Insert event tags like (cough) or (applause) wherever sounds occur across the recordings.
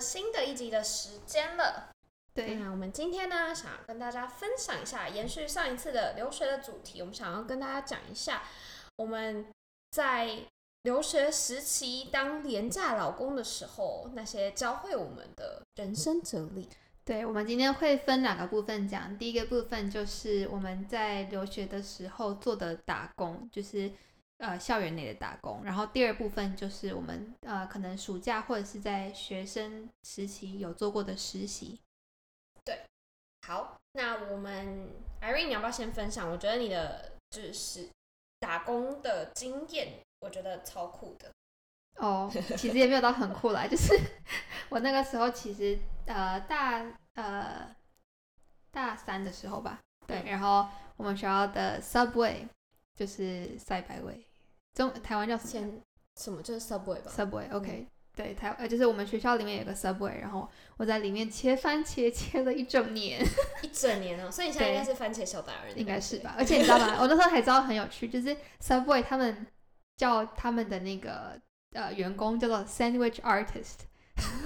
们新的一集的时间了。对，那我们今天呢，想要跟大家分享一下，延续上一次的留学的主题，我们想要跟大家讲一下我们在留学时期当廉价老公的时候，那些教会我们的人生哲理。对，我们今天会分两个部分讲。第一个部分就是我们在留学的时候做的打工，就是呃校园内的打工。然后第二部分就是我们呃可能暑假或者是在学生时期有做过的实习。对好，那我们 Irene，你要不要先分享？我觉得你的就是打工的经验，我觉得超酷的。哦，其实也没有到很酷啦，就是 (laughs) 我那个时候其实呃大呃大三的时候吧，对，然后我们学校的 Subway 就是赛百味，中台湾叫什么什么就是 Subway 吧？？Subway，OK，、对，台呃就是我们学校里面有个 Subway，然后我在里面切番茄切了一整年，(laughs) 一整年哦，所以你现在应该是番茄小达人，应该是吧？而且你知道吗？(laughs) 我那时候才知道很有趣，就是 Subway 他们叫他们的那个呃员工叫做 Sandwich Artist。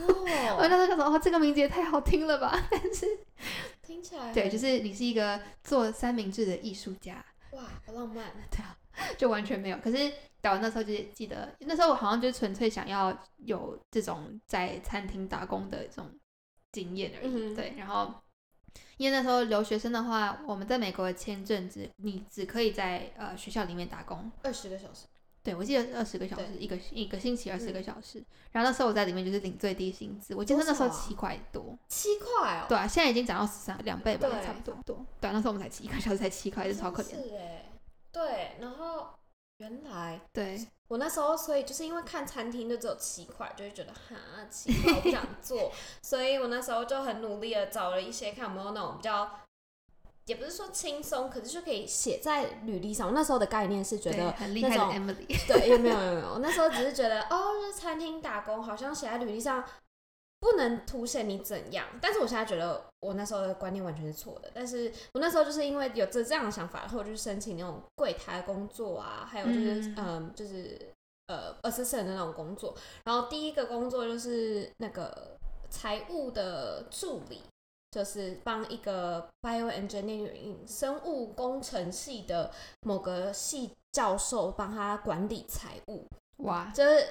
我哦，(laughs) 那时候想说，哦，这个名字也太好听了吧！但是，听起来对，就是你是一个做三明治的艺术家，哇，好浪漫。对啊，(laughs) 就完全没有。可是，对我那时候就记得，那时候我好像就纯粹想要有这种在餐厅打工的这种经验而已。嗯对，然后因为那时候留学生的话，我们在美国的签证只你只可以在呃学校里面打工。二十个小时，对，我记得二十个小时，一个一个星期二十个嗯小时。然后那时候我在里面就是领最低薪资，我记得那时候七块多。七块哦，对啊，现在已经涨到十三两倍吧，差不多。对，对啊，那时候我们才七一个小时才七块，真的超可怜。是哎，对，然后原来对，我那时候，所以就是因为看餐厅就只有七块，就会觉得哈七块我不想 (laughs) 做，所以我那时候就很努力的找了一些看有没有那种比较，也不是说轻松，可是就可以写在履历上。我那时候的概念是觉得很厉害的 Emily。对，也没有 (laughs) 没有没有，我那时候只是觉得哦，就是餐厅打工好像写在履历上不能凸显你怎样，但是我现在觉得我那时候的观念完全是错的。但是我那时候就是因为有这这样的想法，然后我就去申请那种柜台工作啊，还有就是嗯嗯就是呃 assistant 的那种工作。然后第一个工作就是那个财务的助理。就是帮一个 bioengineering 生物工程系的某个系教授帮他管理财务，哇，就是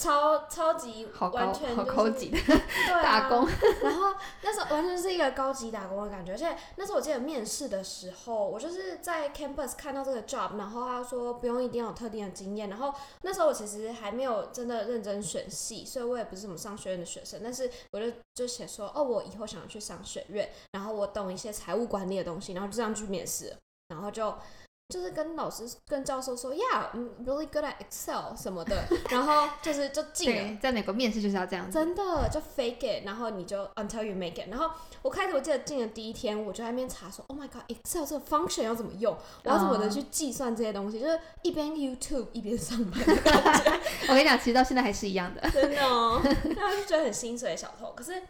超超级好，完全、好就是、高级的对啊打工。(laughs) 然后那时候完全是一个高级打工的感觉，而且那时候我记得面试的时候，我就是在 campus 看到这个 job，然后他说不用一定要有特定的经验，然后那时候我其实还没有真的认真选系，所以我也不是什么商学院的学生，但是我就就写说哦，我以后想要去商学院，然后我懂一些财务管理的东西，然后就这样去面试，然后就。就是跟老师、跟教授说，Yeah，I'm really good at Excel 什么的，(laughs) 然后就是就进了，在美国面试就是要这样子。真的就 fake it，然后你就 until you make it。然后我开始我记得进的第一天，我就在那边查说，Oh my god，Excel 这个 function 要怎么用？我要怎么的去计算这些东西？就是一边 YouTube 一边上班的感觉，(laughs) 我跟你讲，其实到现在还是一样的。真的哦。然后就觉得很心碎小偷，可是。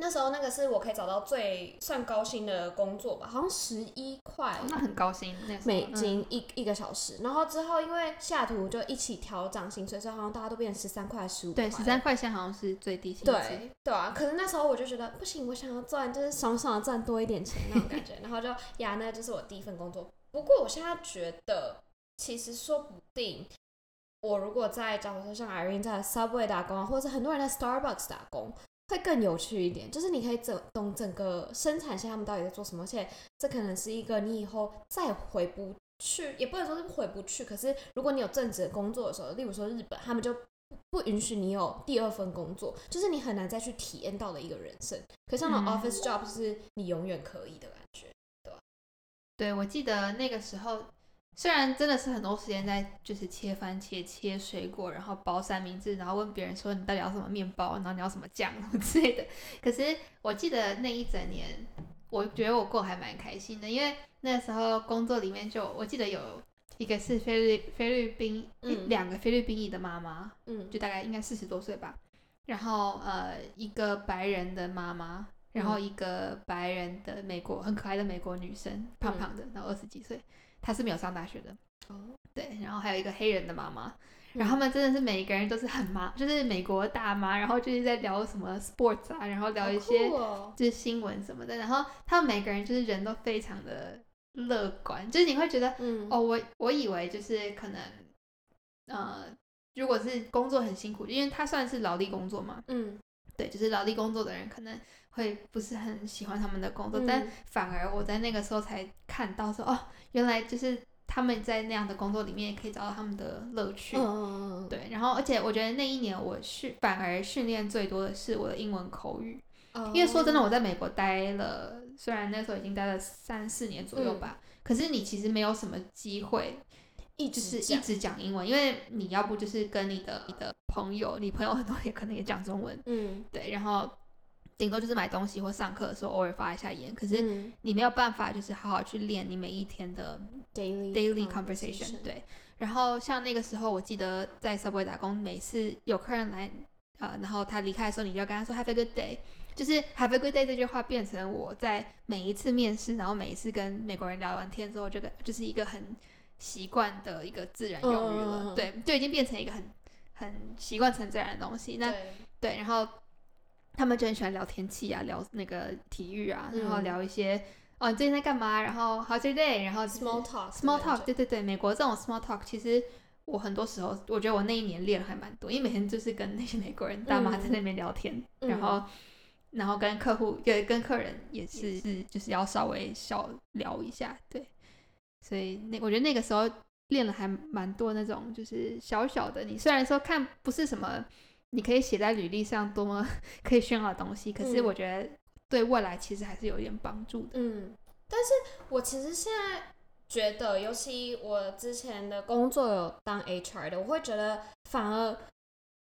那时候那个是我可以找到最算高薪的工作吧，好像十一块那很高薪，美嗯金一、一个小时。然后之后因为西雅图就一起调涨薪水，所以好像大家都变成十三块、十五块对，十三块钱好像是最低薪资。对对啊，可是那时候我就觉得不行，我想要赚就是爽爽的赚多一点钱那种感觉，然后就呀，那就是我第一份工作。不过我现在觉得，其实说不定我如果在假如说像 Irene 在 Subway 打工啊，或者是很多人在 Starbucks 打工，会更有趣一点。就是你可以整懂整个生产线他们到底在做什么，而且这可能是一个你以后再回不去，也不能说是回不去。可是如果你有正职的工作的时候，例如说日本，他们就不允许你有第二份工作，就是你很难再去体验到的一个人生。可像那种嗯 office job 是你永远可以的感觉对。对，我记得那个时候，虽然真的是很多时间在就是切番茄、切水果，然后包三明治，然后问别人说你到底要什么面包，然后你要什么酱之类的。可是我记得那一整年，我觉得我过得还蛮开心的，因为那时候工作里面就我记得有一个是菲律菲律宾嗯两个菲律宾裔的妈妈，嗯就大概应该四十多岁吧。然后呃，一个白人的妈妈，然后一个白人的美国很可爱的美国女生，胖胖的，然后二十几岁，她是没有上大学的。哦，对，然后还有一个黑人的妈妈，然后他们真的是每一个人都是很妈，就是美国大妈，然后就是在聊什么 sports 啊，然后聊一些就是新闻什么的，然后他们每个人就是人都非常的乐观，就是你会觉得嗯。哦，我我以为就是可能，呃，如果是工作很辛苦，因为他算是劳力工作嘛，嗯对，就是劳力工作的人可能会不是很喜欢他们的工作，嗯。但反而我在那个时候才看到说，哦，原来就是他们在那样的工作里面也可以找到他们的乐趣。嗯嗯对，然后而且我觉得那一年我训反而训练最多的是我的英文口语，嗯，因为说真的，我在美国待了，虽然那时候已经待了三四年左右嗯。吧，可是你其实没有什么机会，一就是一直讲英文，因为你要不就是跟你的你的朋友，你朋友很多也可能也讲中文，嗯，对，然后顶多就是买东西或上课的时候偶尔发一下言，可是嗯。你没有办法就是好好去练你每一天的 daily daily conversation，对。然后像那个时候，我记得在 Subway 打工，每次有客人来，呃，然后他离开的时候，你就要跟他说 Have a good day，就是 Have a good day 这句话变成我在每一次面试，然后每一次跟美国人聊完天之后，这个就是一个很习惯的一个自然用语了，嗯对，就已经变成一个很很习惯成自然的东西。那对。对，然后他们就很喜欢聊天气啊，聊那个体育啊，然后嗯聊一些、哦你最近在干嘛，然后 How's your day，然后 small talk small talk，对。对对，美国这种 small talk 其实我很多时候，我觉得我那一年练还蛮多，因为每天就是跟那些美国人大妈在那边聊天，嗯。然后然后跟客户也跟客人也是是就是要稍微小聊一下，对，所以那我觉得那个时候练了还蛮多那种就是小小的，你虽然说看不是什么你可以写在履历上多么 (laughs) 可以炫耀的东西，可是嗯我觉得对未来其实还是有一点帮助的。嗯，但是我其实现在觉得，尤其我之前的工作有当 HR 的，我会觉得反而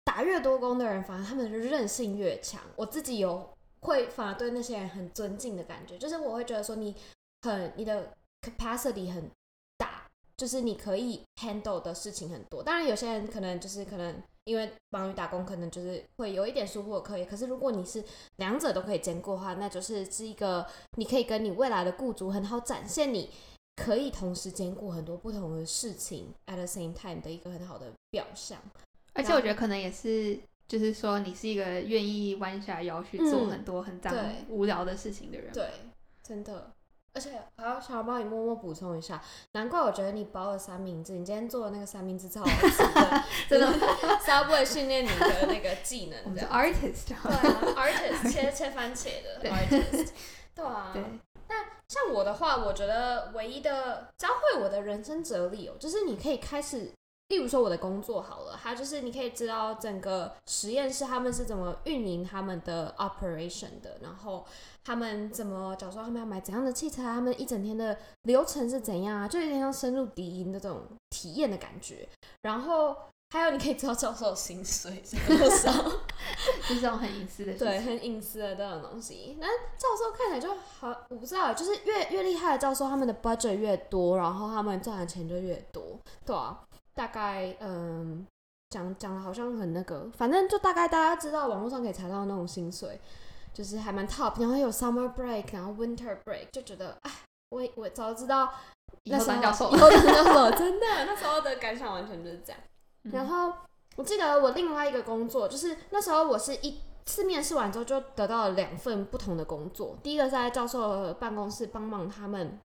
打越多工的人，反而他们的韧性越强。我自己有会反而对那些人很尊敬的感觉，就是我会觉得说你很你的 capacity 很大，就是你可以 handle 的事情很多。当然，有些人可能就是可能因为忙于打工，可能就是会有一点疏忽的课业。可是如果你是两者都可以兼顾的话，那就是是一个你可以跟你未来的雇主很好展现你可以同时兼顾很多不同的事情 at the same time 的一个很好的表象。而且我觉得可能也是，就是说你是一个愿意弯下腰去做嗯很多很脏、对无聊的事情的人。，对，真的。而且还要想要帮你默默补充一下，难怪我觉得你包了三明治，你今天做的那个三明治超好吃的，真的，(laughs) Subway 训练你的那个技能，我们是这样 artist，对啊，artist 切切番茄的 artist，(laughs) 对啊，那，像我的话，我觉得唯一的教会我的人生哲理哦，就是你可以开始，例如说我的工作好了，它就是你可以知道整个实验室他们是怎么运营他们的 operation 的，然后他们怎么，假如说他们要买怎样的器材啊，他们一整天的流程是怎样啊，就有点像深入敌营的这种体验的感觉。然后还有你可以知道教授的薪水是多少。(laughs) 就 (laughs) 是这种很隐私的事对，很隐私的这种东西。那教授看起来就好，我不知道，就是越越厉害的教授，他们的 budget 越多，然后他们赚的钱就越多，对啊，大概嗯，讲讲的好像很那个，反正就大概大家知道网络上可以查到那种薪水，就是还蛮 top，然后有 summer break，然后 winter break，就觉得哎，我我早知道那时候当教授以后当教授，(laughs) 真的，那时候的感想完全就是这样。嗯然后我记得我另外一个工作，就是那时候我是一次面试完之后就得到了两份不同的工作。第一个是在教授办公室帮忙他们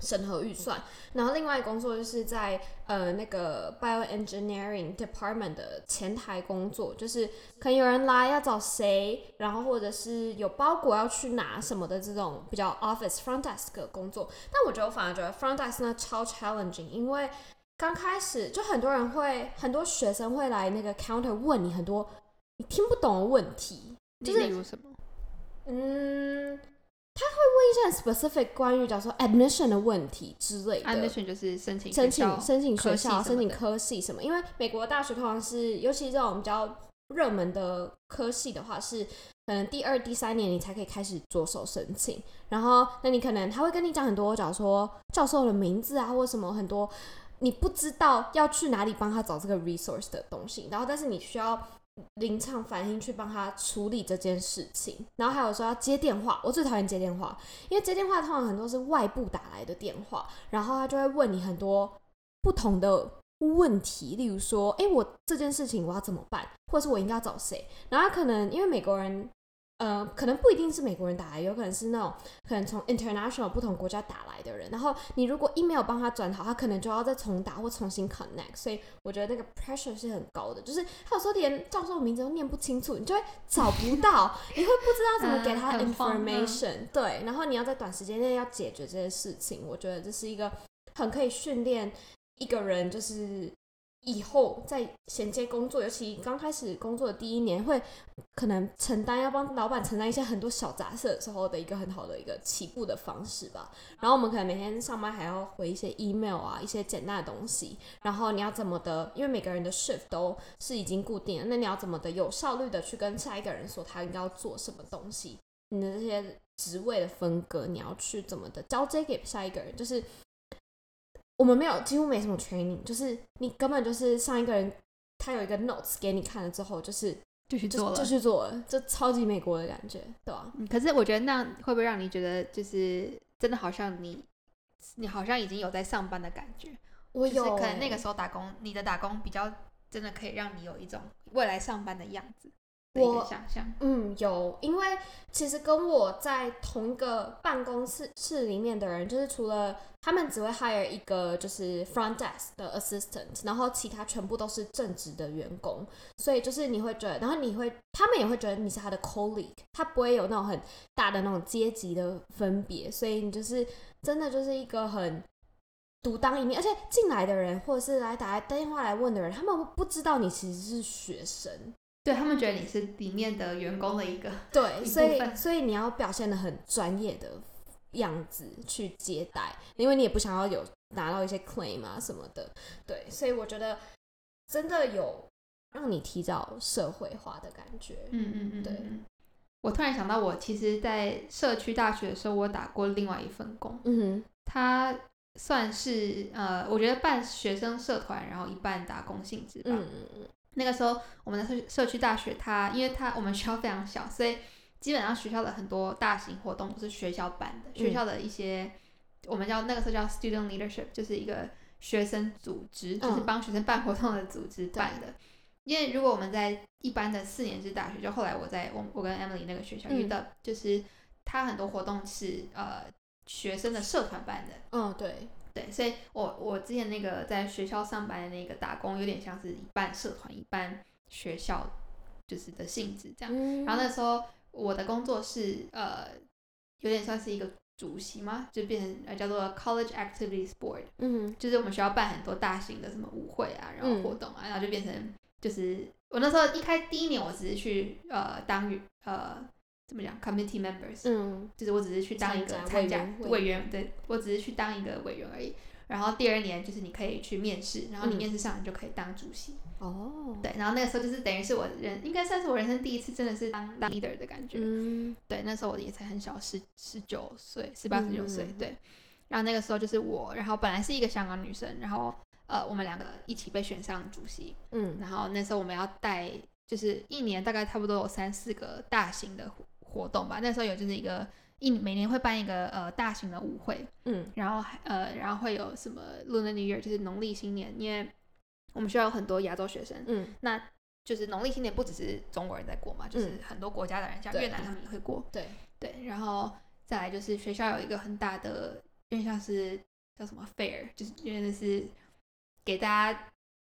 审核预算，然后另外工作就是在呃那个 bioengineering department 的前台工作，就是可能有人来要找谁，然后或者是有包裹要去拿什么的这种比较 office front desk 的工作。但我觉得我反而觉得 front desk 呢超 challenging，因为刚开始就很多人会，很多学生会来那个 counter 问你很多你听不懂的问题，就是例如什么？嗯，一些很 specific 关于假如说 admission 的问题之类的。admission 就是申请申请申请学校、申请科系什么，因为美国大学通常是，尤其这种比较热门的科系的话，是可能第二、第三年你才可以开始着手申请。然后，那你可能他会跟你讲很多，假如说教授的名字啊，或什么很多你不知道要去哪里帮他找这个 resource 的东西，然后但是你需要。临场反应去帮他处理这件事情，然后还有说要接电话，我最讨厌接电话，因为接电话通常很多是外部打来的电话，然后他就会问你很多不同的问题，例如说，哎，我这件事情我要怎么办，或者是我应该要找谁？然后可能因为美国人，呃，可能不一定是美国人打来，有可能是那种可能从 international 不同国家打来的人，然后你如果 email 帮他转好，他可能就要再重打或重新 connect，所以我觉得那个 pressure 是很高的，就是他有时候连教授名字都念不清楚，你就会找不到，你会不知道怎么给他 information，、对，然后你要在短时间内要解决这些事情，我觉得这是一个很可以训练一个人，就是以后在衔接工作，尤其刚开始工作的第一年，会可能承担要帮老板承担一些很多小杂事的时候的一个很好的一个起步的方式吧。然后我们可能每天上班还要回一些 email 啊，一些简单的东西，然后你要怎么的，因为每个人的 shift 都是已经固定了，那你要怎么的有效率的去跟下一个人说他应该要做什么东西，你的这些职位的分割，你要去怎么的交接给下一个人，就是我们没有几乎没什么 training，就是你根本就是上一个人他有一个 notes 给你看了之后，就是就就去做了。就去做了，就超级美国的感觉，对吧、嗯可是我觉得那样会不会让你觉得就是真的好像你你好像已经有在上班的感觉？就是我有、可能那个欸时候打工，你的打工比较真的可以让你有一种未来上班的样子我想象。嗯，有，因为其实跟我在同一个办公室室里面的人，就是除了他们只会 hire 一个就是 front desk 的 assistant，然后其他全部都是正职的员工，所以就是你会觉得，然后你会，他们也会觉得你是他的 colleague，他不会有那种很大的那种阶级的分别，所以你就是真的就是一个很。独当一面，而且进来的人或者是来打来打电话来问的人，他们不知道你其实是学生，对他们觉得你是里面的员工的一个，对，(laughs) 所以所以你要表现的很专业的样子去接待，因为你也不想要有拿到一些 claim 啊什么的，对，所以我觉得真的有让你提早社会化的感觉，嗯嗯嗯，对我突然想到，我其实，在社区大学的时候，我打过另外一份工，嗯它算是呃，我觉得办学生社团，然后一半打工性质吧。嗯嗯嗯那个时候我们的社社区大学它，因为它我们学校非常小，所以基本上学校的很多大型活动都是学校办的。学校的一些、我们叫那个时候叫 student leadership，就是一个学生组织，就是嗯帮学生办活动的组织办的。因为如果我们在一般的四年制大学，就后来我在我我跟 Emily 那个学校遇嗯到，就是他很多活动是呃学生的社团办的，嗯，对，对，所以我我之前那个在学校上班的那个打工，有点像是一半社团一半学校，就是的性质这样。嗯然后那时候我的工作是呃，有点算是一个主席嘛，就变成呃叫做 College Activities Board，嗯就是我们学校办很多大型的什么舞会啊，然后嗯。活动啊，然后就变成就是我那时候一开第一年我只是去呃当呃怎么讲 committee members，嗯就是我只是去当一个参加委员对我只是去当一个委员而已。然后第二年就是你可以去面试，然后你嗯面试上你就可以当主席。哦，对，然后那个时候就是等于是我人应该算是我人生第一次真的是当当 leader 的感觉。嗯对，那时候我也才很小，十十九岁，十八十九岁嗯。对，然后那个时候就是我，然后本来是一个香港女生，然后呃我们两个一起被选上主席，嗯然后那时候我们要带，就是一年大概差不多有三四个大型的活活动吧。那时候有就是一个一每年会办一个呃大型的舞会，嗯。然后还呃然后会有什么 Lunar New Year，就是农历新年，因为我们学校有很多亚洲学生，嗯。那就是农历新年不只是中国人在过嘛，就是嗯。很多国家的人，像越南他们也会过。对，对，然后再来就是学校有一个很大的，有点像是叫什么 fair，就是因为那是给大家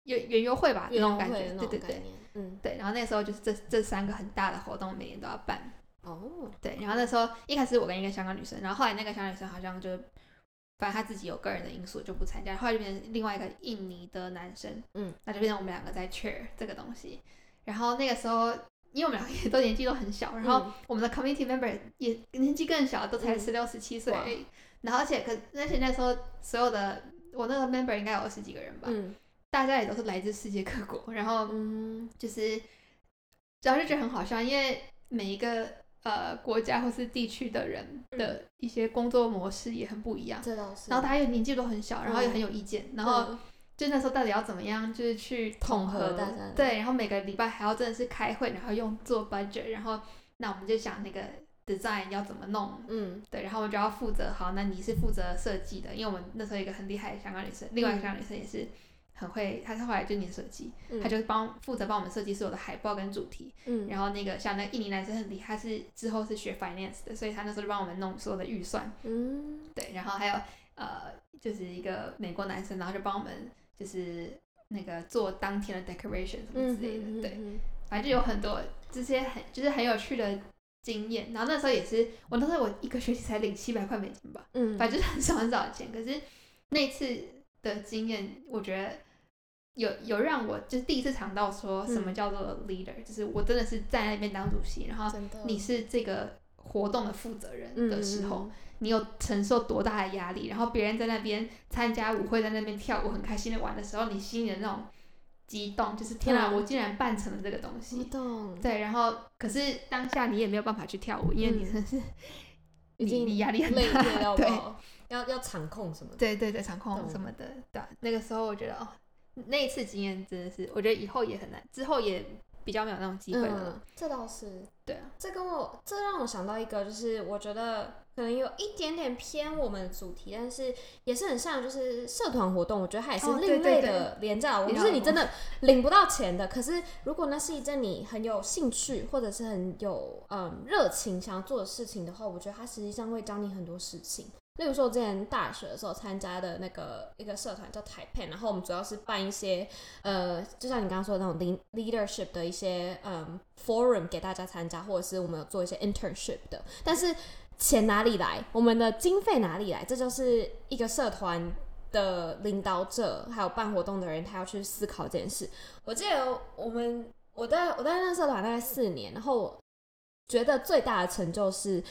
有园游会吧那种感觉，对对对。嗯。对。然后那时候就是这这三个很大的活动每年都要办，哦，对。然后那时候一开始我跟一个香港女生，然后后来那个香港女生好像就。反正她自己有个人的因素就不参加，后来就变成另外一个印尼的男生，嗯，那就变成我们两个在 chair 这个东西。然后那个时候因为我们两个也都年纪都很小，然后嗯我们的 community member 也年纪更小，都才嗯十六、十七岁而已。然后而且可而且那时候所有的我那个 member 应该有二十几个人吧，嗯大家也都是来自世界各国，然后嗯就是，然后就觉得很好笑，因为每一个呃国家或是地区的人的一些工作模式也很不一样，这倒是。然后大家又年纪都很小，然后也嗯很有意见，然后嗯就那时候到底要怎么样，就是去统合合大家的对，然后每个礼拜还要真的是开会，然后用做 budget，然后那我们就想那个 design 要怎么弄。嗯对，然后我们就要负责。好，那你是负责设计的，因为我们那时候一个很厉害的香港女生，另外一个香港女生也是很会，他是后来就念设计，嗯他就是帮负责帮我们设计所有的海报跟主题。嗯然后那个像那个印尼男生很厉害，他是之后是学 finance 的，所以他那时候就帮我们弄所有的预算。嗯对，然后还有呃，就是一个美国男生，然后就帮我们就是那个做当天的 decoration 什么嗯之类的。对，反正就有很多这些很就是很有趣的经验。然后那时候也是，我那时候我一个学期才领七百块美金吧，嗯，反正就是很少很少的钱。可是那一次的经验，我觉得有有让我就是第一次尝到说什么嗯。叫做 leader，、就是我真的是在那边当主席，然后你是这个活动的负责人的时候，嗯你有承受多大的压力，然后别人在那边参加舞会，在那边跳舞，很开心的玩的时候，你心里的那种激动，就是天啊，嗯。我竟然办成了这个东我西。懂，对，然后可是当下你也没有办法去跳舞，因为你嗯。真的是、你已经你压力很累大，对爆，要要场控什么的。对对对，场控什么的，对啊、那个时候我觉得哦，那一次经验真的是，我觉得以后也很难，之后也比较没有那种机会了嗯。，这倒是。对啊，这跟我这让我想到一个，就是我觉得可能有一点点偏我们的主题，但是也是很像就是社团活动，我觉得它也是另类对的廉价就是你真的领不到钱的。可是如果那是一件你很有兴趣或者是很有嗯热情想要做的事情的话，我觉得它实际上会教你很多事情。例如说，我之前大学的时候参加的那个一个社团叫台配，然后我们主要是办一些呃，就像你刚刚说的那种 lead- leadership 的一些嗯 forum 给大家参加，或者是我们有做一些 internship 的。但是钱哪里来？我们的经费哪里来？这就是一个社团的领导者还有办活动的人，他要去思考这件事。我记得我们我在我在那个社团大概四年，然后觉得最大的成就是。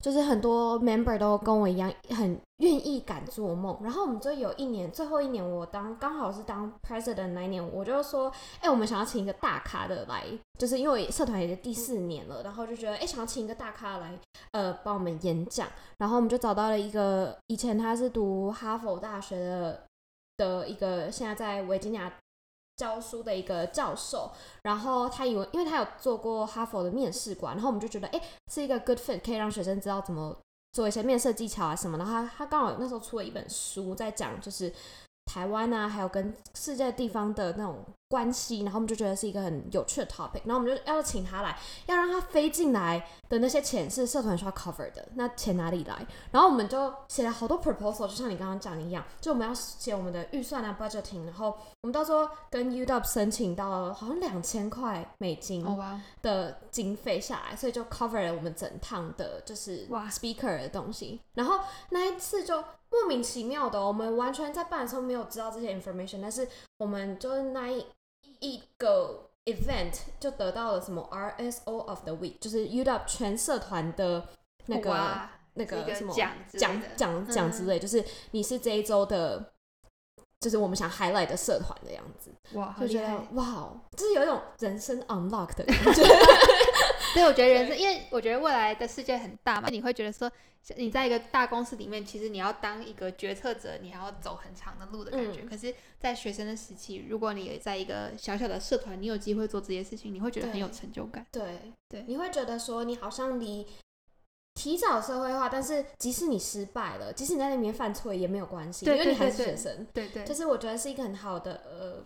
就是很多 member 都跟我一样，很愿意敢做梦。然后我们就有一年，最后一年我当刚好是当 president 那一年，我就说，哎、我们想要请一个大咖的来，就是因为社团也是第四年了，然后就觉得，哎、想要请一个大咖来，呃，帮我们演讲。然后我们就找到了一个，以前他是读哈佛大学的的一个，现在在维吉尼亚教书的一个教授。然后他以为，因为他有做过哈佛的面试官，然后我们就觉得，哎、是一个 good fit，可以让学生知道怎么做一些面试技巧啊什么。的他他刚好那时候出了一本书，在讲就是台湾啊，还有跟世界地方的那种关系，然后我们就觉得是一个很有趣的 topic，然后我们就要请他来，要让他飞进来的那些钱是社团需要 cover 的，那钱哪里来？然后我们就写了好多 proposal，就像你刚刚讲的一样，就我们要写我们的预算啊 budgeting，然后我们到时候跟 UW 申请到好像两千块美金的经费下来，所以就 cover 了我们整趟的，就是哇 speaker 的东西。然后那一次就莫名其妙的哦、我们完全在办的时候没有知道这些 information，但是我们就是那一一个 event 就得到了什么 RSO of the week，就是 UW 全社团的那个那个什么奖奖奖奖之类，就是你是这一周的。就是我们想 highlight 的社团的样子，哇，就觉得！哇，哦就是有一种人生 unlock 的感觉。(laughs) (laughs) 对，我觉得人生，因为我觉得未来的世界很大嘛，你会觉得说，你在一个大公司里面，其实你要当一个决策者，你还要走很长的路的感觉。嗯可是，在学生的时期，如果你也在一个小小的社团，你有机会做这些事情，你会觉得很有成就感。对对你会觉得说你好像离提早社会化，但是即使你失败了，即使你在里面犯错也没有关系，因为你还是对对学生。对对，就是我觉得是一个很好的呃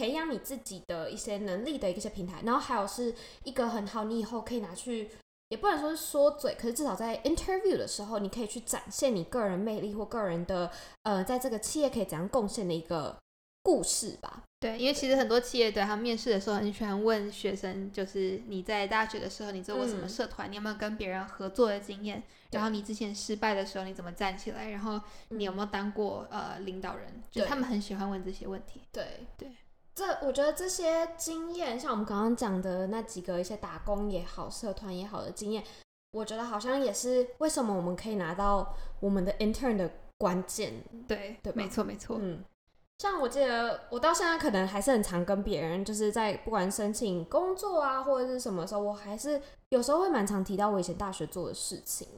培养你自己的一些能力的一些平台，然后还有是一个很好，你以后可以拿去。也不能说是说嘴，可是至少在 interview 的时候，你可以去展现你个人魅力或个人的呃，在这个企业可以怎样贡献的一个故事吧。对，因为其实很多企业对他们面试的时候很喜欢问学生，就是你在大学的时候你做过什么嗯。社团，你有没有跟别人合作的经验，然后你之前失败的时候你怎么站起来，然后你有没有当过呃领导人，就他们很喜欢问这些问题。对。对，这我觉得这些经验，像我们刚刚讲的那几个一些打工也好、社团也好的经验，我觉得好像也是为什么我们可以拿到我们的 intern 的关键。对对吧没错没错，嗯，像我记得我到现在可能还是很常跟别人，就是在不管申请工作啊或者是什么时候，我还是有时候会蛮常提到我以前大学做的事情，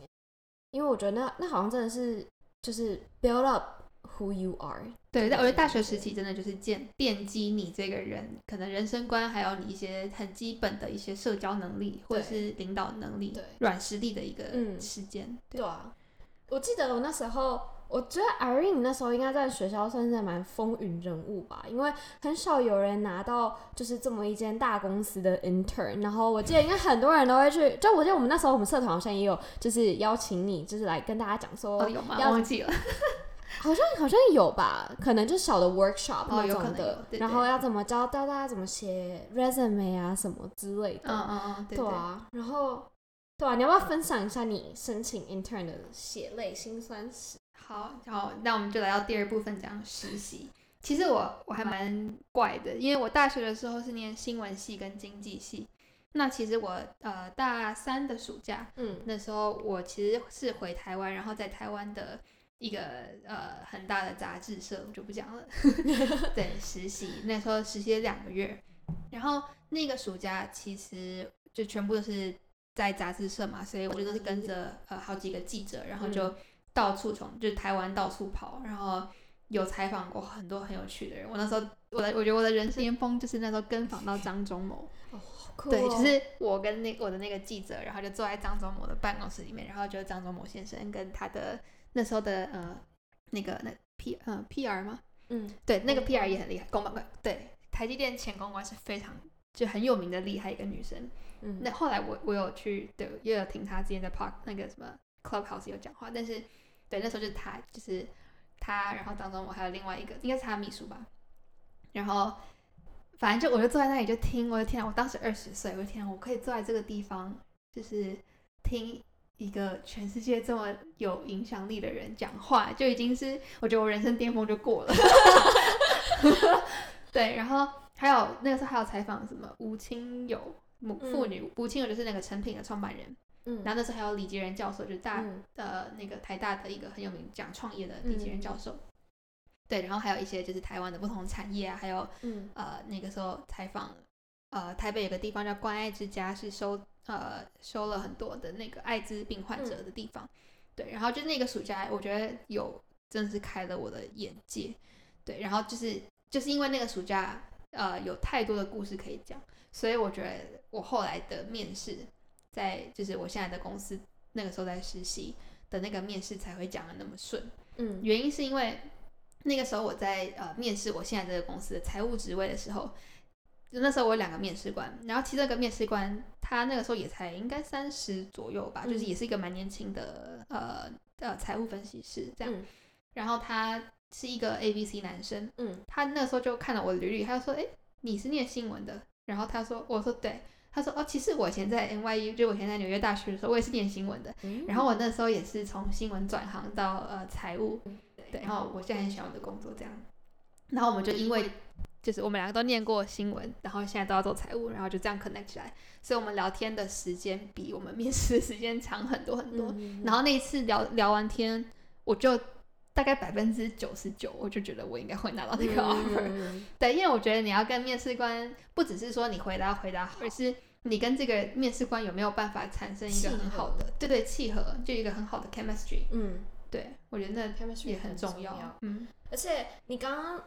因为我觉得那那好像真的是就是 build up who you are。对，但我觉得大学对时期真的就是建奠基你这个人可能人生观，还有你一些很基本的一些社交能力或者是领导能力对、软实力的一个嗯时间。对啊，我记得我那时候，我觉得 Irene 那时候应该在学校算是蛮风云人物吧，因为很少有人拿到就是这么一间大公司的 intern。然后我记得应该很多人都会去，就我记得我们那时候我们社团好像也有就是邀请你，就是来跟大家讲说，哦，有吗？要忘记了。(laughs) 好像好像有吧，可能就是小的 workshop 哦那有可能有种的，对然后要怎么教教大家怎么写 resume 啊什么之类的。嗯嗯嗯。对啊，然后对啊，你要不要分享一下你申请 intern 的血泪辛酸史？好，好，那我们就来到第二部分，讲实习。其实我我还蛮怪的，因为我大学的时候是念新闻系跟经济系。那其实我呃大三的暑假，嗯那时候我其实是回台湾，然后在台湾的一个呃很大的杂志社，我就不讲了。(laughs) 对，实习那时候实习了两个月，然后那个暑假其实就全部都是在杂志社嘛，所以我就是跟着呃好几个记者，然后就到处从就是台湾到处跑，然后有采访过很多很有趣的人。我那时候我的我觉得我的人生巅峰就是那时候跟访到张忠谋。对，就是我跟那我的那个记者，然后就坐在张忠谋的办公室里面，然后就张忠谋先生跟他的那时候的呃那个那 P 呃 PR 吗？嗯对，那个 PR 也很厉害，公关官对，台积电前公关是非常就很有名的厉害一个女生。嗯，那后来我我有去对，又有听她之前在 Park 那个什么 Clubhouse 有讲话，但是对那时候就是她就是她，然后当中我还有另外一个应该是她秘书吧，然后反正就我就坐在那里就听，我的天啊，我当时二十岁，我的天啊，我可以坐在这个地方就是听一个全世界这么有影响力的人讲话，就已经是我觉得我人生巅峰就过了。(laughs) 对，然后还有那个时候还有采访什么吴清友母妇女，吴清友就是那个成品的创办人，嗯，然后那时候还有李杰仁教授，就是大、嗯呃那个台大的一个很有名讲创业的李杰仁教授。对，然后还有一些就是台湾的不同产业啊，还有嗯呃那个时候采访，呃台北有个地方叫关爱之家，是收呃收了很多的那个艾滋病患者的地方。对，然后就那个暑假，我觉得有真的是开了我的眼界。对，然后就是就是因为那个暑假，呃，有太多的故事可以讲，所以我觉得我后来的面试，在就是我现在的公司那个时候在实习的那个面试才会讲的那么顺。嗯原因是因为那个时候我在呃面试我现在这个公司的财务职位的时候，就那时候我有两个面试官，然后其中一个面试官他那个时候也才应该三十左右吧，就是嗯也是一个蛮年轻的呃呃财务分析师这样，嗯然后他是一个 A B C 男生，嗯他那个时候就看了我的履历，他就说：“哎、你是念新闻的？”然后他说：“我说对。”他说：“哦，其实我以前在 NYU，就我以前在纽约大学的时候，我也是念新闻的。嗯然后我那时候也是从新闻转行到呃财务，嗯对，然后我现在很喜欢我的工作这样。然后我们就因为就是我们两个都念过新闻，然后现在都要做财务，然后就这样 connect 起来，所以我们聊天的时间比我们面试的时间长很多很多。嗯然后那一次聊聊完天，我就大概百分之九十九，我就觉得我应该会拿到那个 offer。嗯 (laughs) 对，因为我觉得你要跟面试官，不只是说你回答回答好，而是你跟这个面试官有没有办法产生一个很好的，对对，契合，就一个很好的 chemistry。嗯对，我觉得那 chemistry 也很很重要。重要嗯，而且你刚刚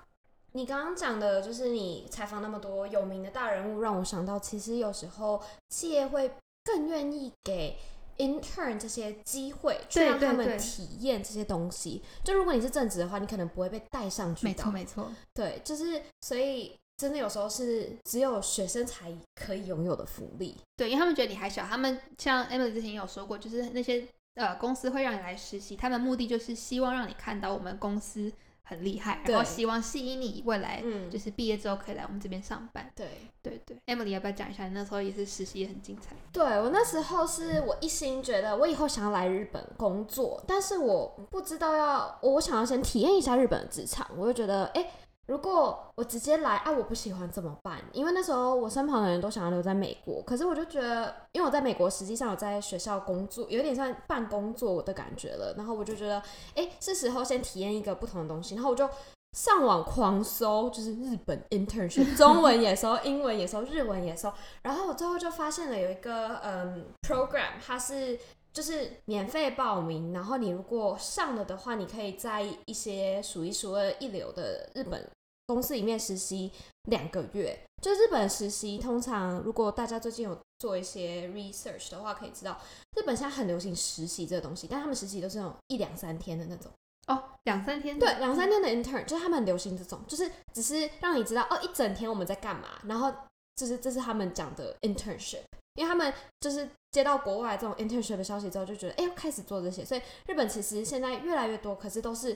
你刚刚讲的，就是你采访那么多有名的大人物，让我想到，其实有时候企业会更愿意给 intern 这些机会，去对让他们体验这些东西。就如果你是正职的话，你可能不会被带上去的。没错没错。对，就是所以真的有时候是只有学生才可以拥有的福利。对，因为他们觉得你还小，他们像 Emily 之前也有说过，就是那些呃公司会让你来实习，他们目的就是希望让你看到我们公司很厉害，然后希望吸引你未来嗯就是毕业之后可以来我们这边上班。对。对对，Emily 要不要讲一下？你那时候也是实习也很精彩。对我那时候是我一心觉得我以后想要来日本工作，但是我不知道要我我想要先体验一下日本的职场，我就觉得哎、诶如果我直接来啊，我不喜欢怎么办？因为那时候我身旁的人都想要留在美国，可是我就觉得，因为我在美国实际上有在学校工作，有点像半工作的感觉了。然后我就觉得，哎，是时候先体验一个不同的东西。然后我就上网狂搜，就是日本 internship，中文也搜，(laughs) 英文也搜，日文也搜。然后我最后就发现了有一个嗯 program，它是。就是免费报名，然后你如果上了的话，你可以在一些数一数二一流的日本公司里面实习两个月。就日本实习，通常如果大家最近有做一些 research 的话，可以知道日本现在很流行实习这个东西，但他们实习都是那种一两三天的那种。哦，两三天？对，两三天的 intern，就是他们很流行这种，就是只是让你知道哦，一整天我们在干嘛，然后就是这是他们讲的 internship。因为他们就是接到国外这种 internship 的消息之后，就觉得哎，开始做这些。所以日本其实现在越来越多，可是都是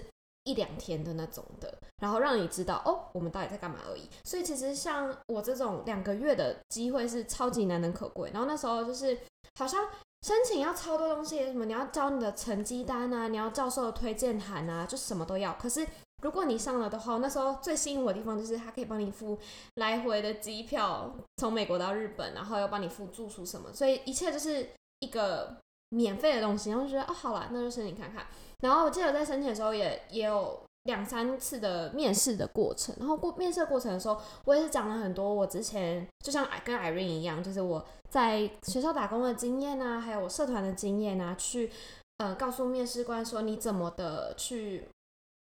一两天的那种的，然后让你知道哦，我们到底在干嘛而已。所以其实像我这种两个月的机会是超级难能可贵。然后那时候就是好像申请要超多东西，什么你要交你的成绩单啊，你要教授的推荐函啊，就什么都要。可是如果你上了的话，那时候最吸引我的地方就是他可以帮你付来回的机票，从美国到日本，然后又帮你付住宿什么，所以一切就是一个免费的东西。然后就觉得哦，好了，那就申请看看。然后我记得在申请的时候也也有两三次的面试的过程。然后过面试过程的时候，我也是讲了很多我之前就像跟 Irene 一样，就是我在学校打工的经验啊，还有我社团的经验啊，去呃告诉面试官说你怎么的去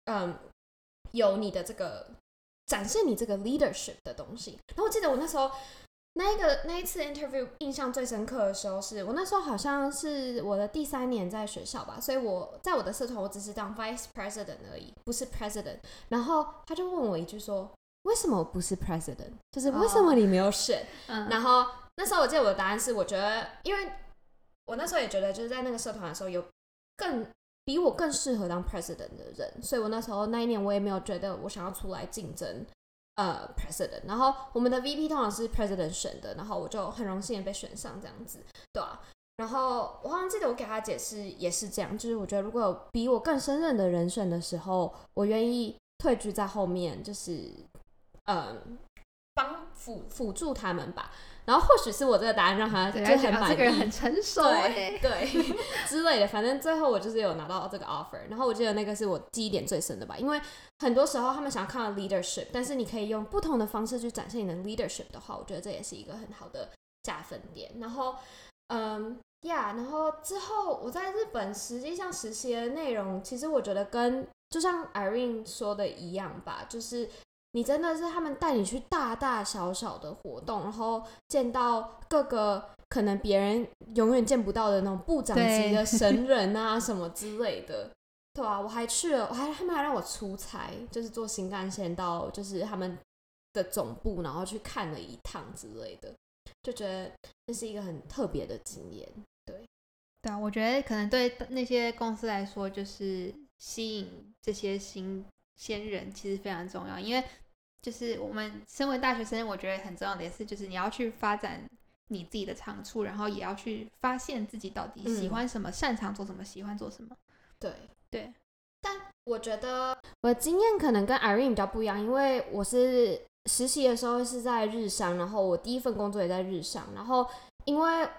嗯。有你的这个展现你这个 leadership 的东西。然后我记得我那时候那一个那一次 interview 印象最深刻的时候，是我那时候好像是我的第三年在学校吧，所以我在我的社团我只是当 vice president 而已，不是 president。然后他就问我一句说：“为什么不是 president？就是为什么你没有选？”然后那时候我记得我的答案是：我觉得，因为我那时候也觉得就是在那个社团的时候有更。比我更适合当 president 的人，所以我那时候那一年我也没有觉得我想要出来竞争呃 president。然后我们的 VP 通常是 president 选的，然后我就很荣幸的被选上这样子，对啊。然后我好像记得我给他解释也是这样，就是我觉得如果有比我更胜任的人选的时候，我愿意退居在后面，就是嗯帮辅辅助他们吧。然后或许是我这个答案让他就很满意，这个人很成熟，对 (laughs) 对 (laughs) 之类的。反正最后我就是有拿到这个 offer。然后我记得那个是我记忆点最深的吧，因为很多时候他们想要看到 leadership，但是你可以用不同的方式去展现你的 leadership 的话，我觉得这也是一个很好的加分点。然后，嗯呀，然后之后我在日本实际上实习的内容，其实我觉得跟就像 Irene 说的一样吧，就是。你真的是他们带你去大大小小的活动，然后见到各个可能别人永远见不到的那种部长级的神 (laughs) 人啊什么之类的，对啊，我还去了，我还他们还让我出差，就是坐新干线到就是他们的总部，然后去看了一趟之类的，就觉得这是一个很特别的经验。对，对啊，我觉得可能对那些公司来说，就是吸引这些新。先人其实非常重要，因为就是我们身为大学生，我觉得很重要的也是，就是你要去发展你自己的长处，然后也要去发现自己到底喜欢什么、擅长做什么、喜欢做什么。对对，但我觉得我的经验可能跟 Irene 比较不一样，因为我是实习的时候是在日商，然后我第一份工作也在日商，然后因为。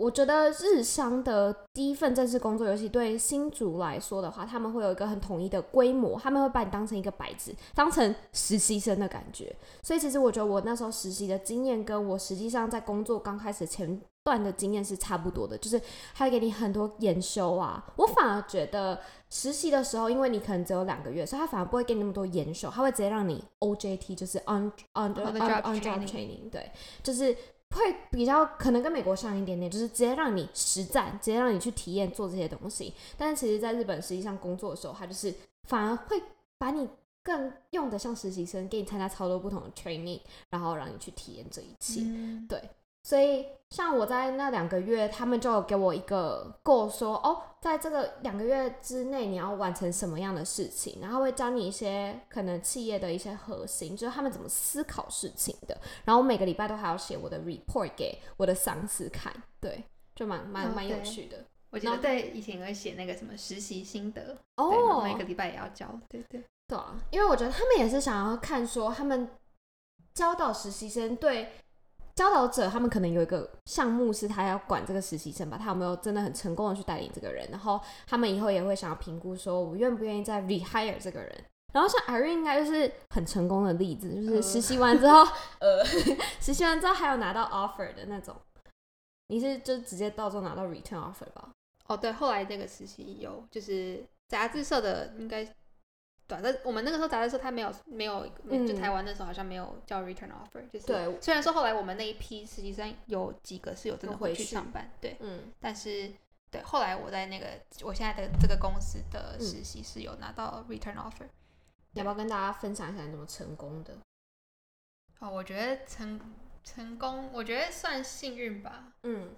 我觉得日商的第一份正式工作，尤其对新竹来说的话，他们会有一个很统一的规模，他们会把你当成一个白纸，当成实习生的感觉。所以其实我觉得我那时候实习的经验，跟我实际上在工作刚开始前段的经验是差不多的，就是他会给你很多研修啊。我反而觉得实习的时候，因为你可能只有两个月，所以他反而不会给你那么多研修，他会直接让你 OJT，就是 on on on job training，对，就是。会比较可能跟美国像一点点，就是直接让你实战，直接让你去体验做这些东西。但是其实，在日本实际上工作的时候，他就是反而会把你更用的像实习生，给你参加超多不同的 training，然后让你去体验这一切。对。所以，像我在那两个月，他们就给我一个 goal，说哦，在这个两个月之内，你要完成什么样的事情，然后会教你一些可能企业的一些核心，就是他们怎么思考事情的。然后我每个礼拜都还要写我的 report 给我的上司看，对，就蛮蛮蛮有趣的。我记得在以前会写那个什么实习心得，哦，每个礼拜也要交，对对对啊，因为我觉得他们也是想要看说他们教导实习生对教导者，他们可能有一个项目是他要管这个实习生吧，他有没有真的很成功的去带领这个人，然后他们以后也会想要评估说我愿不愿意再 rehire 这个人。然后像 Irene 应该就是很成功的例子，就是实习完之后，呃，(laughs) 实习完之后还有拿到 offer 的那种。你是就直接到时候拿到 return offer 吧？哦，对，后来那个实习有就是杂志社的，应该对，但我们那个时候杂志社他没有没有，就台湾那时候好像没有叫 return offer，就是对。虽然说后来我们那一批实习生有几个是有真的回去上班，对，嗯，但是对，后来我在那个我现在的这个公司的实习是有拿到 return offer。要不要跟大家分享一下你怎么成功的？哦，我觉得成成功，我觉得算幸运吧。嗯，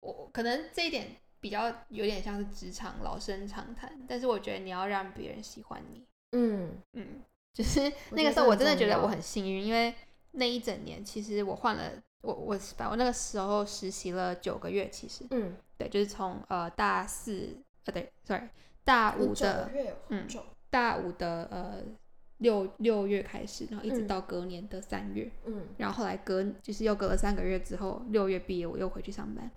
我可能这一点比较有点像是职场老生常谈，但是我觉得你要让别人喜欢你。嗯。嗯，(laughs) 就是那个时候我真的觉得我很幸运，因为那一整年其实我换了我我把我那个时候实习了九个月，其实嗯。对，就是从呃大四呃对，sorry 大五的嗯。大五的呃六六月开始，然后一直到隔年的三月，嗯，然后后来隔就是又隔了三个月之后，六月毕业我又回去上班，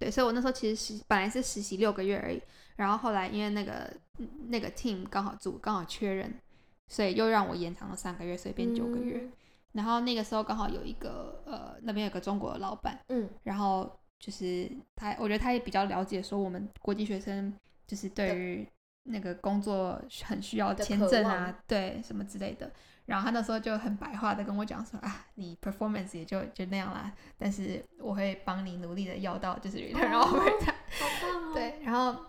对，所以我那时候其实实本来是实习六个月而已，然后后来因为那个那个 team 刚好组刚好缺人，所以又让我延长了三个月，所以变九个月。然后那个时候刚好有一个呃那边有个中国的老板，嗯，然后就是他，我觉得他也比较了解说我们国际学生就是对于。那个工作很需要签证啊，对什么之类的。然后他那时候就很白话的跟我讲说啊，你 performance 也就就那样啦，但是我会帮你努力的要到就是棒哦！对，然后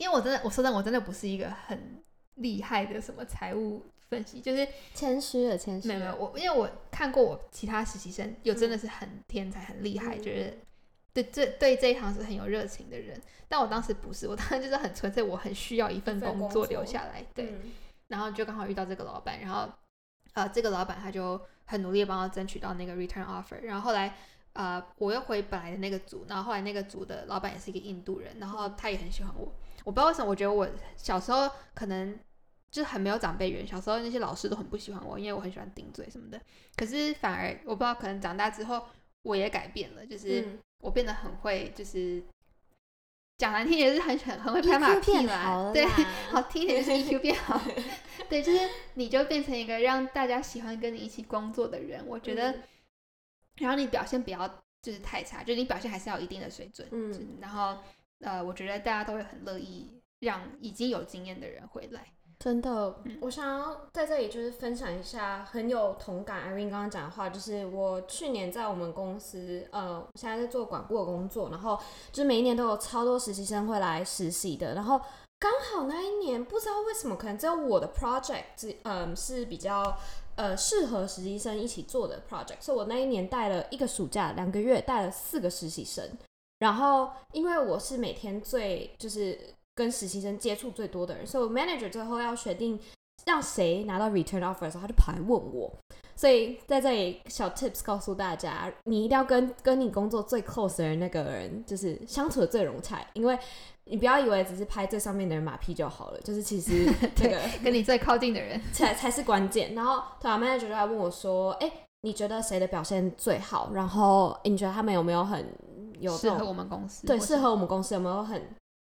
因为我真的，我说真的，我真的不是一个很厉害的什么财务分析，就是谦虚的谦虚。没有没有，我因为我看过我其他实习生，有真的是很天才、很厉害，就是。对，这对这一行是很有热情的人，但我当时不是，我当时就是很纯粹，我很需要一份工作留下来，对，然后就刚好遇到这个老板，然后呃，这个老板他就很努力帮我争取到那个 return offer，然后后来呃，我又回本来的那个组，然后后来那个组的老板也是一个印度人，然后他也很喜欢我，我不知道为什么，我觉得我小时候可能就是很没有长辈缘，小时候那些老师都很不喜欢我，因为我很喜欢顶嘴什么的，可是反而我不知道，可能长大之后我也改变了，就是。我变得很会，就是讲难听也是很很很会拍马屁啦。(laughs) 对，好听一点就是 EQ 变好。(laughs) 对，就是你就变成一个让大家喜欢跟你一起工作的人。我觉得，然后你表现不要就是太差，就是你表现还是要一定的水准。嗯。然后呃，我觉得大家都会很乐意让已经有经验的人回来。真的，我想要在这里就是分享一下很有同感。Irene 刚刚讲的话，就是我去年在我们公司，呃，现在在做管顾的工作，然后就是每一年都有超多实习生会来实习的。然后刚好那一年，不知道为什么，可能只有我的 project，是嗯，是比较呃适合实习生一起做的 project，所以我那一年带了一个暑假，两个月带了四个实习生。然后因为我是每天最就是。跟实习生接触最多的人，所以 manager 最后要决定让谁拿到 return offer 的时候，他就跑来问我。所以在这里小 tips 告诉大家，你一定要跟跟你工作最 close 的人那个人，就是相处的最融洽。因为你不要以为只是拍最上面的人马屁就好了，就是其实 (laughs) 这个跟你最靠近的人才才是关键。然后突然 manager 就来问我说：“哎，你觉得谁的表现最好？然后你觉得他们有没有很有适合我们公司？对，适合我们公司有没有很？”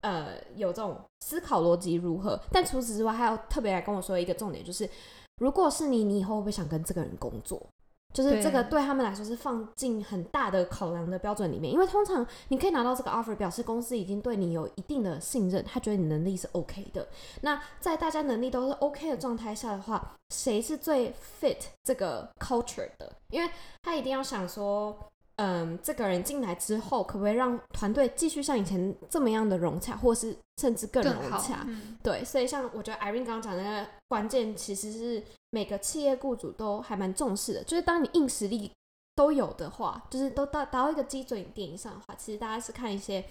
呃，有这种思考逻辑如何？但除此之外，还要特别来跟我说一个重点，就是如果是你，你以后会不会想跟这个人工作？就是这个对他们来说是放进很大的考量的标准里面。因为通常你可以拿到这个 offer，表示公司已经对你有一定的信任，他觉得你能力是 OK 的。那在大家能力都是 OK 的状态下的话，谁是最 fit 这个 culture 的？因为他一定要想说。嗯，这个人进来之后，可不可以让团队继续像以前这么样的融洽，或是甚至更融洽？对，所以像我觉得 Irene 刚刚讲的那个关键，其实是每个企业雇主都还蛮重视的。就是当你硬实力都有的话，就是都到达到一个基准点以上的话，其实大家是看一些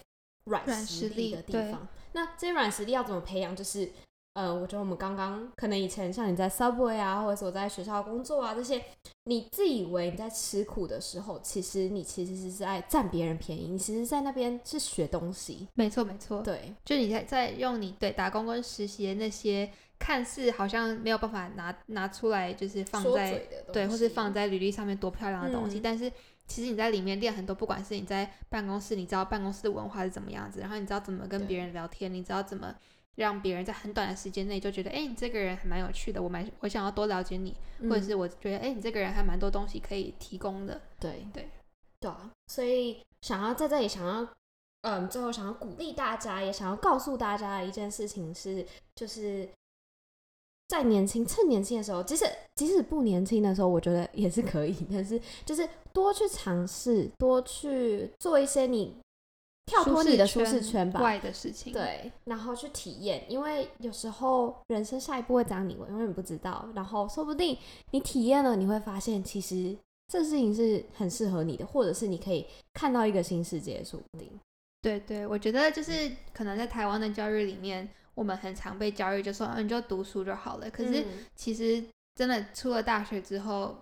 软实力的地方。那这些软实力要怎么培养？就是呃，我觉得我们刚刚可能以前像你在 Subway 啊，或者是我在学校工作啊这些，你自以为你在吃苦的时候，其实你其实是在占别人便宜，你其实，在那边是学东西。没错，没错，对，就你在在用你对打工跟实习的那些看似好像没有办法拿拿出来，就是放在对，或是放在履历上面多漂亮的东西，嗯但是其实你在里面练很多，不管是你在办公室，你知道办公室的文化是怎么样子，然后你知道怎么跟别人聊天，你知道怎么让别人在很短的时间内就觉得，哎、你这个人还蛮有趣的，我蛮我想要多了解你，或者嗯。是我觉得，哎、你这个人还蛮多东西可以提供的。对。对。对啊，所以想要在这里想要，嗯，最后想要鼓励大家，也想要告诉大家的一件事情是，就是在年轻趁年轻的时候，即使即使不年轻的时候，我觉得也是可以，但是就是多去尝试，多去做一些你跳脱你的舒适圈吧，外的事情。，对，然后去体验，因为有时候人生下一步会怎样，你永远不知道。然后说不定你体验了，你会发现其实这事情是很适合你的，或者是你可以看到一个新世界，说不定。对对，我觉得就是可能在台湾的教育里面，我们很常被教育就说，嗯，你就读书就好了。可是嗯其实真的出了大学之后，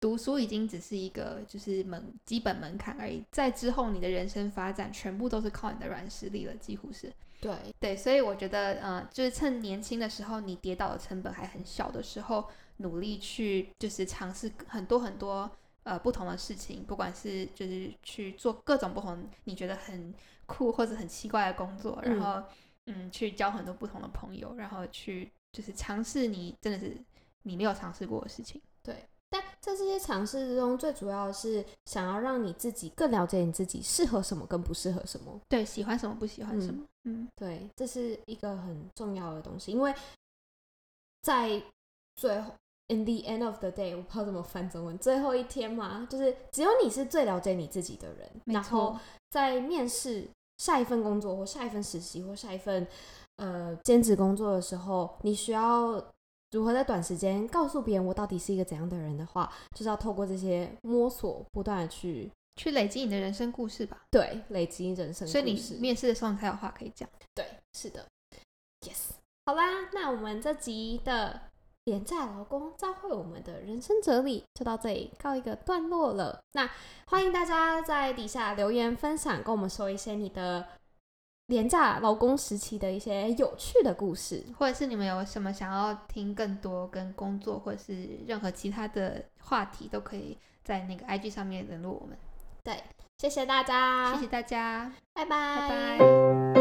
读书已经只是一个就是门基本门槛而已，在之后你的人生发展全部都是靠你的软实力了，几乎是。对，对，所以我觉得，呃，就是趁年轻的时候，你跌倒的成本还很小的时候，努力去就是尝试很多很多呃不同的事情，不管是就是去做各种不同你觉得很酷或者很奇怪的工作，然嗯后嗯去交很多不同的朋友，然后去就是尝试你真的是你没有尝试过的事情。但在这些尝试之中，最主要的是想要让你自己更了解你自己适合什么跟不适合什么。对，喜欢什么不喜欢什么，嗯。对，这是一个很重要的东西，因为在最后，in the end of the day，我不知道怎么翻中文，最后一天嘛，就是只有你是最了解你自己的人，没然后错，在面试下一份工作或下一份实习或下一份呃兼职工作的时候，你需要如何在短时间告诉别人我到底是一个怎样的人的话，就是要透过这些摸索，不断的去去累积你的人生故事吧。对累积人生故事。所以你面试的时候，你才有话可以讲。对，是的，yes。好啦，那我们这集的廉价劳工教会我们的人生哲理就到这里告一个段落了。那欢迎大家在底下留言分享，跟我们说一些你的廉价劳工时期的一些有趣的故事。或者是你们有什么想要听更多跟工作或者是任何其他的话题，都可以在那个 IG 上面联络我们。对，谢谢大家，谢谢大家，拜拜，拜拜。